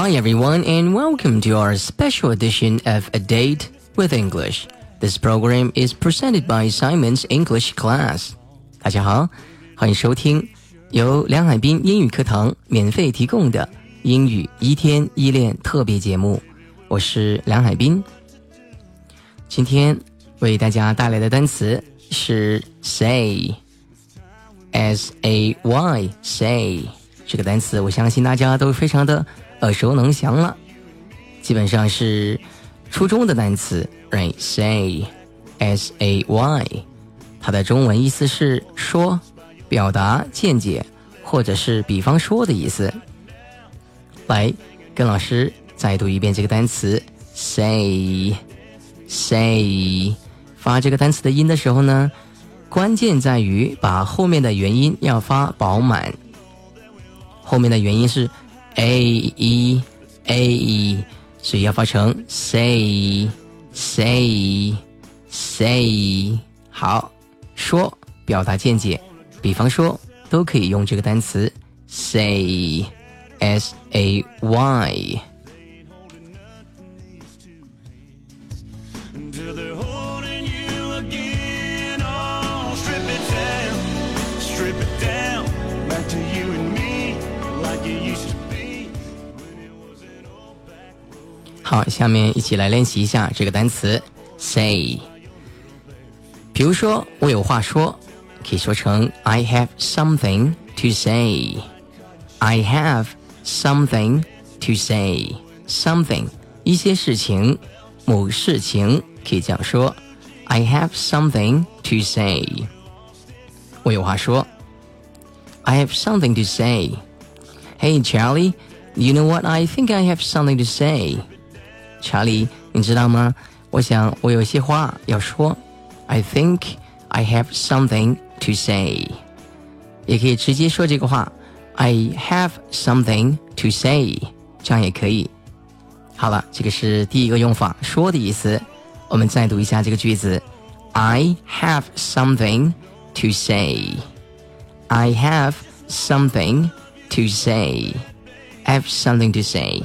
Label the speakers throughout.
Speaker 1: Hi, everyone, and welcome to our special edition of A Date with English. This program is presented by Simon's English Class. 大家好，欢迎收听由梁海滨英语课堂免费提供的英语一天一练特别节目。我是梁海滨。今天为大家带来的单词是 say, say 这个单词，我相信大家都非常的。耳熟能详了，基本上是初中的单词，right？Say，S A Y，它的中文意思是说、表达、见解，或者是比方说的意思。来，跟老师再读一遍这个单词，say，say。发这个单词的音的时候呢，关键在于把后面的元音要发饱满，后面的元音是。A e a e，所以要发成 say say say。好，说表达见解，比方说都可以用这个单词 say s a y。好，下面一起来练习一下这个单词 say。比如说，我有话说，可以说成 I have something to say。I have something to say。Something 一些事情，某事情可以这样说：I have something to say。我有话说。I have something to say. Hey Charlie, you know what? I think I have something to say. 查理，你知道吗？我想我有些话要说。I think I have something to say。也可以直接说这个话，I have something to say，这样也可以。好了，这个是第一个用法，说的意思。我们再读一下这个句子：I have something to say。I have something to say。I have something to say。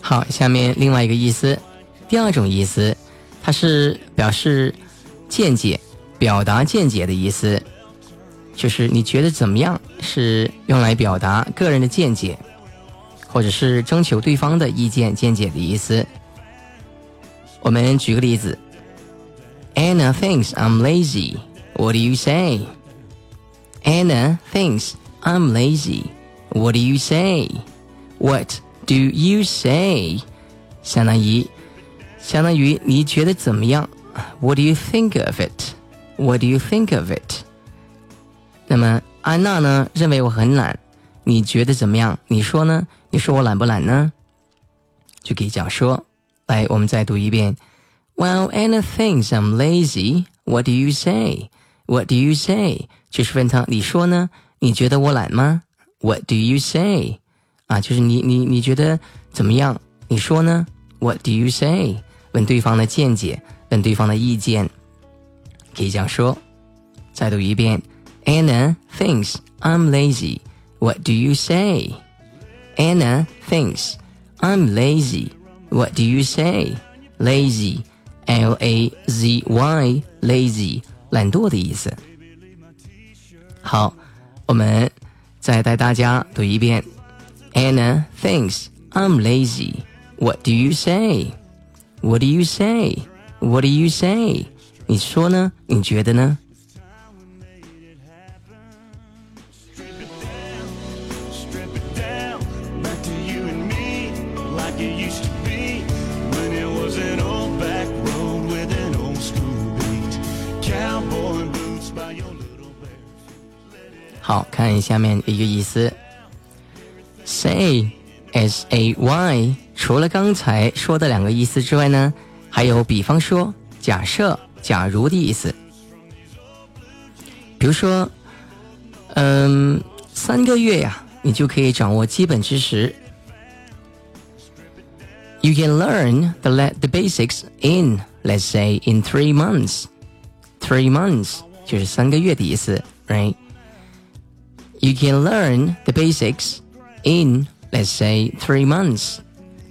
Speaker 1: 好，下面另外一个意思，第二种意思，它是表示见解、表达见解的意思，就是你觉得怎么样，是用来表达个人的见解，或者是征求对方的意见、见解的意思。我们举个例子，Anna thinks I'm lazy. What do you say? Anna thinks I'm lazy. What do you say? What do you say? 相当于，相当于你觉得怎么样？What do you think of it? What do you think of it? 那么安娜呢认为我很懒，你觉得怎么样？你说呢？你说我懒不懒呢？就可以这样说。来，我们再读一遍。Well, Anna thinks I'm lazy. What do you say? What do you say？就是问他，你说呢？你觉得我懒吗？What do you say？啊，就是你你你觉得怎么样？你说呢？What do you say？问对方的见解，问对方的意见，可以这样说。再读一遍：Anna thinks I'm lazy. What do you say? Anna thinks I'm lazy. What do you say? Lazy, L A Z Y, lazy. 懒惰的意思。好，我们再带大家读一遍：Anna thinks I'm lazy. What do you say? What do you say? What do you say? 你说呢？你觉得呢？好看下面一个意思，say s a y，除了刚才说的两个意思之外呢，还有比方说、假设、假如的意思。比如说，嗯，三个月呀、啊，你就可以掌握基本知识。You can learn the the basics in, let's say, in three months. Three months 就是三个月的意思，right？you can learn the basics in, let's say, three months.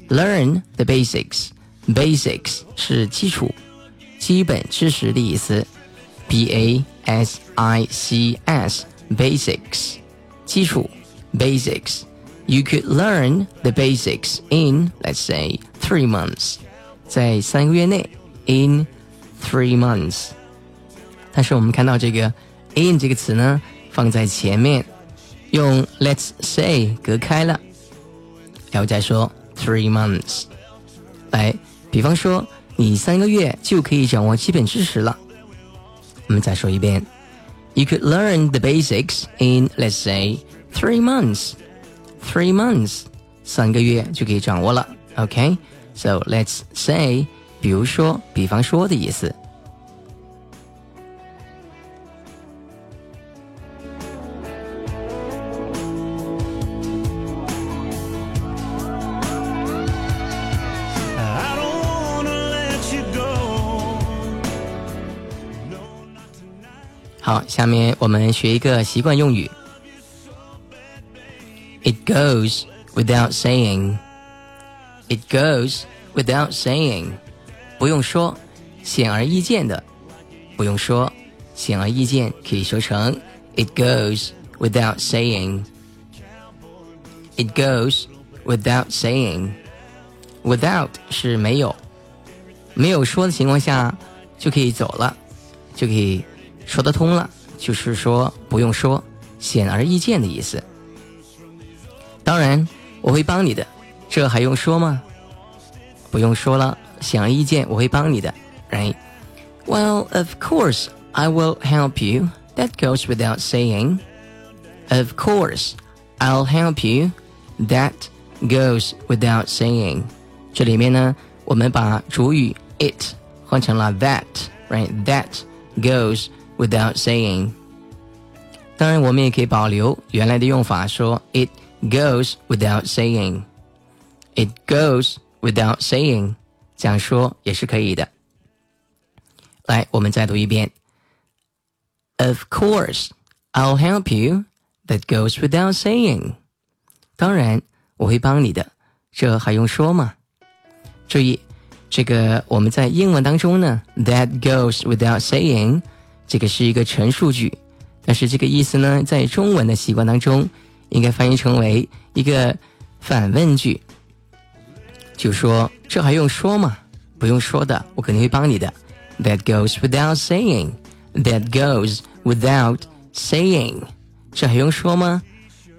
Speaker 1: Learn the basics. Basics 是基础、基本知识的意思。B A S I C S basics 基础 basics. You could learn the basics in, let's say, three months. 在三个月内 in three months. 但是我们看到这个 in 这个词呢，放在前面用 Let's say 隔开了，然后再说 three months。来，比方说你三个月就可以掌握基本知识了。我们再说一遍，You could learn the basics in let's say three months。Three months，三个月就可以掌握了。OK，so let's say，比如说、比方说的意思。好，下面我们学一个习惯用语。It goes without saying. It goes without saying. 不用说，显而易见的。不用说，显而易见可以说成 It goes without saying. It goes without saying. Without 是没有，没有说的情况下就可以走了，就可以。说得通了。就是说不用说，显而易见的意思。当然，我会帮你的，这还用说吗？不用说了，显而易见，我会帮你的，right? Well, of course, I will help you. That goes without saying. Of course, I'll help you. That goes without saying. 这里面呢，我们把主语 it 换成了 that, right? That goes without saying。当然，我们也可以保留原来的用法，说 It goes without saying. It goes without saying，这样说也是可以的。来，我们再读一遍。Of course, I'll help you. That goes without saying。当然，我会帮你的，这还用说吗？注意，这个我们在英文当中呢，that goes without saying 这个是一个陈述句，但是这个意思呢，在中文的习惯当中，应该翻译成为一个反问句，就说这还用说吗？不用说的，我肯定会帮你的。That goes without saying. That goes without saying. 这还用说吗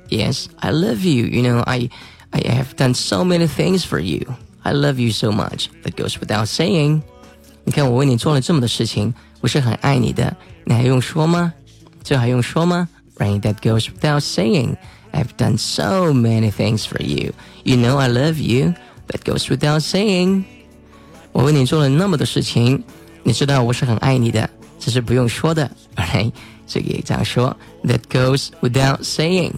Speaker 1: ？Yes, I love you. You know, I, I have done so many things for you. I love you so much. That goes without saying. 你看我为你做了这么多事情，我是很爱你的，你还用说吗？这还用说吗？Rain that goes without saying. I've done so many things for you. You know I love you. That goes without saying. 我为你做了那么多事情，你知道我是很爱你的，这是不用说的。Alright，这个也这样说。That goes without saying.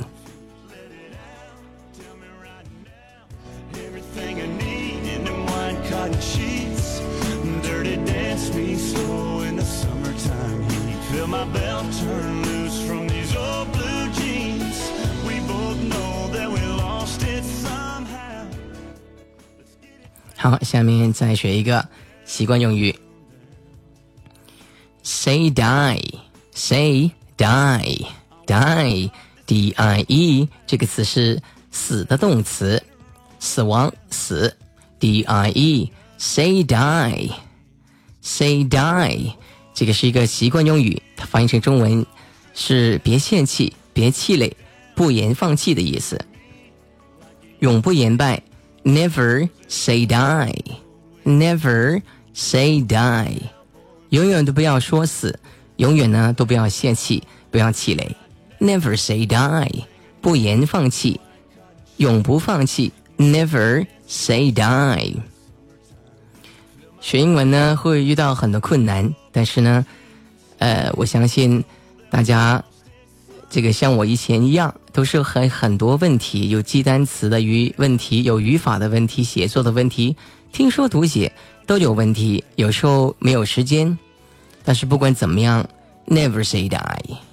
Speaker 1: 好，下面再学一个习惯用语。Say die, say die, die, d i e 这个词是死的动词，死亡死，d i e say die, say die 这个是一个习惯用语，它翻译成中文是“别泄气，别气馁，不言放弃”的意思。永不言败，Never say die，Never say die，永远都不要说死，永远呢都不要泄气，不要气馁。Never say die，不言放弃，永不放弃。Never say die。学英文呢会遇到很多困难。但是呢，呃，我相信大家这个像我以前一样，都是很很多问题，有记单词的语问题，有语法的问题，写作的问题，听说读写都有问题，有时候没有时间。但是不管怎么样，never say die。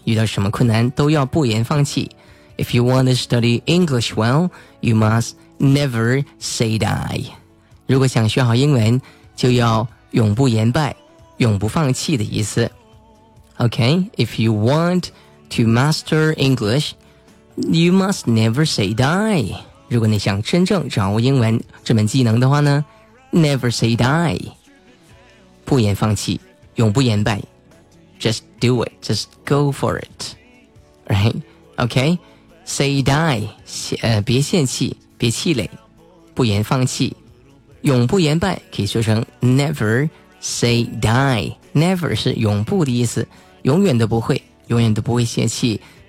Speaker 1: 遇到什么困难都要不言放弃。If you want to study English well, you must never say die。如果想学好英文，就要永不言败，永不放弃的意思。Okay, if you want to master English, you must never say die。如果你想真正掌握英文这门技能的话呢，never say die，不言放弃，永不言败，just do it, just go for it，right？OK，say die，呃，别泄气，别气馁，不言放弃，永不言败，可以说成 never say die。never 是永不的意思，永远都不会。永远都不会泄气，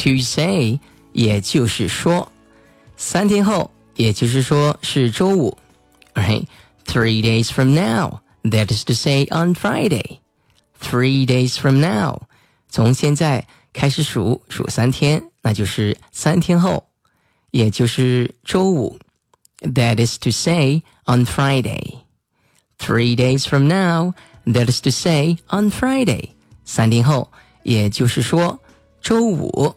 Speaker 1: To say, 也就是说，三天后，也就是说是周五。Okay, three days from now, that is to say on Friday. Three days from now，从现在开始数数三天，那就是三天后，也就是周五。That is to say on Friday. Three days from now, that is to say on Friday。三天后，也就是说周五。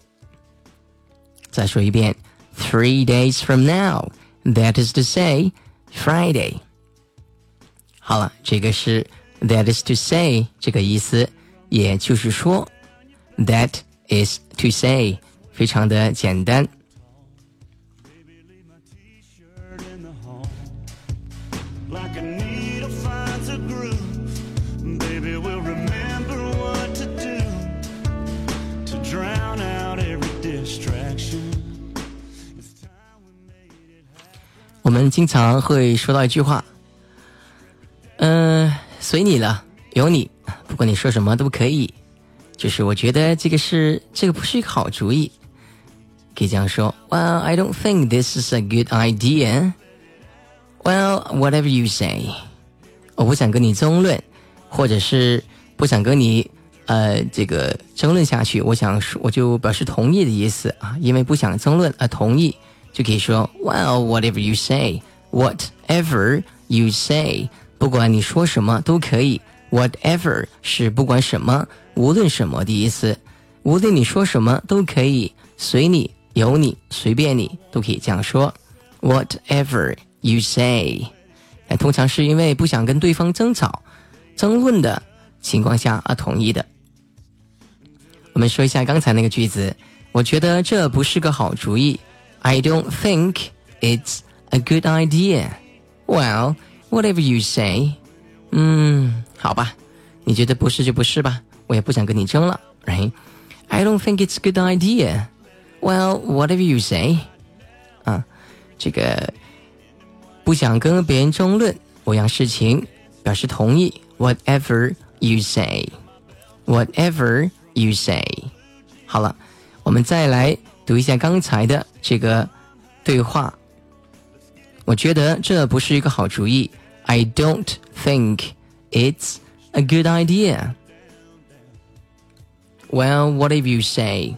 Speaker 1: 再说一遍，three days from now。That is to say Friday。好了，这个是 that is to say 这个意思，也就是说，that is to say 非常的简单。我们经常会说到一句话，嗯，随你了，有你，不管你说什么都可以。就是我觉得这个是这个不是一个好主意，可以这样说。Well, I don't think this is a good idea. Well, whatever you say. 我不想跟你争论，或者是不想跟你呃这个争论下去。我想说，我就表示同意的意思啊，因为不想争论而同意。就可以说，Well, whatever you say, whatever you say，不管你说什么都可以。Whatever 是不管什么，无论什么的意思。无论你说什么都可以，随你，由你，随便你，都可以这样说。Whatever you say，但通常是因为不想跟对方争吵、争论的情况下而同意的。我们说一下刚才那个句子，我觉得这不是个好主意。I don't think it's a good idea. Well, whatever you say. Hmm, 嗯，好吧，你觉得不是就不是吧，我也不想跟你争了。Right? I don't think it's a good idea. Well, whatever you say. 啊，这个不想跟别人争论某样事情，表示同意。Whatever you say. Whatever you say. 好了，我们再来。读一下刚才的这个对话。我觉得这不是一个好主意。I don't think it's a good idea. Well, what if you say?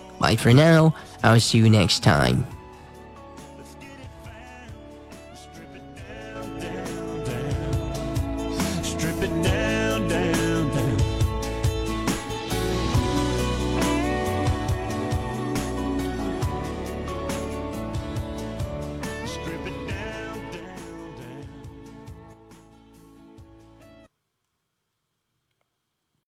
Speaker 1: Bye for now. I'll see you next time.